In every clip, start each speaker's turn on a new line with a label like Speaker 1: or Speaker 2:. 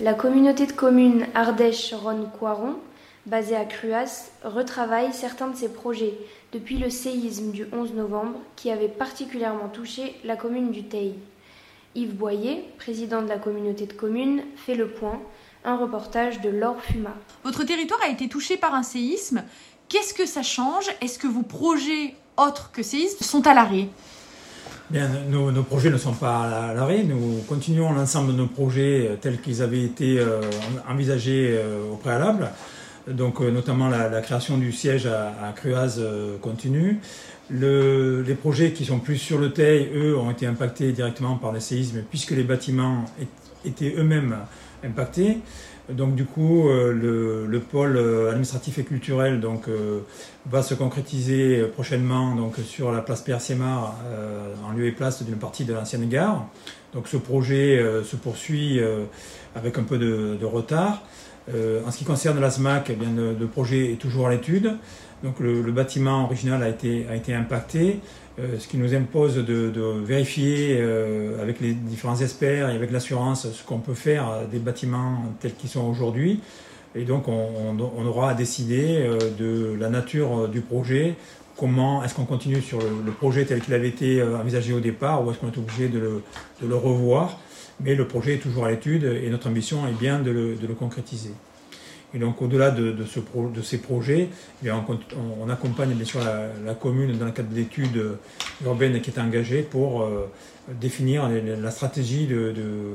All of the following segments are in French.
Speaker 1: La communauté de communes Ardèche-Rhône-Coiron, basée à Cruas, retravaille certains de ses projets depuis le séisme du 11 novembre qui avait particulièrement touché la commune du Teil. Yves Boyer, président de la communauté de communes, fait le point. Un reportage de Laure Fuma.
Speaker 2: Votre territoire a été touché par un séisme. Qu'est-ce que ça change? Est-ce que vos projets autres que séisme sont à l'arrêt?
Speaker 3: Bien, nos, projets ne sont pas à l'arrêt. Nous continuons l'ensemble de nos projets euh, tels qu'ils avaient été euh, envisagés euh, au préalable. Donc, notamment la, création du siège à, Cruaz continue. Le, les projets qui sont plus sur le Teil, eux, ont été impactés directement par les séismes puisque les bâtiments étaient eux-mêmes impactés. Donc du coup, euh, le, le, pôle administratif et culturel donc, euh, va se concrétiser prochainement donc, sur la place euh, en lieu et place d'une partie de l'ancienne gare. Donc ce projet se poursuit avec un peu de retard. En ce qui concerne la SMAC, eh bien, le, projet est toujours à l'étude. Donc le, bâtiment original a été, a été impacté. Euh, ce qui nous impose de, de vérifier euh, avec les différents experts et avec l'assurance ce qu'on peut faire des bâtiments tels qu'ils sont aujourd'hui. Et donc on, aura à décider euh, de la nature du projet, comment est-ce qu'on continue sur le, projet tel qu'il avait été envisagé au départ ou est-ce qu'on est obligé de le, revoir. Mais le projet est toujours à l'étude et notre ambition est bien de le, concrétiser. Et donc, au-delà de, ces projets, eh on, accompagne bien sûr la, commune dans le cadre d'études urbaines qui est engagée pour euh, définir la stratégie de, euh,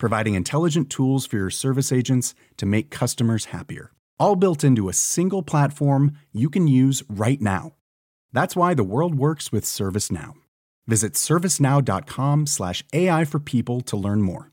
Speaker 4: providing intelligent tools for your service agents to make customers happier. All built into a single platform you can use right now. That's why the world works with ServiceNow. Visit servicenow.com/ai for people to learn more.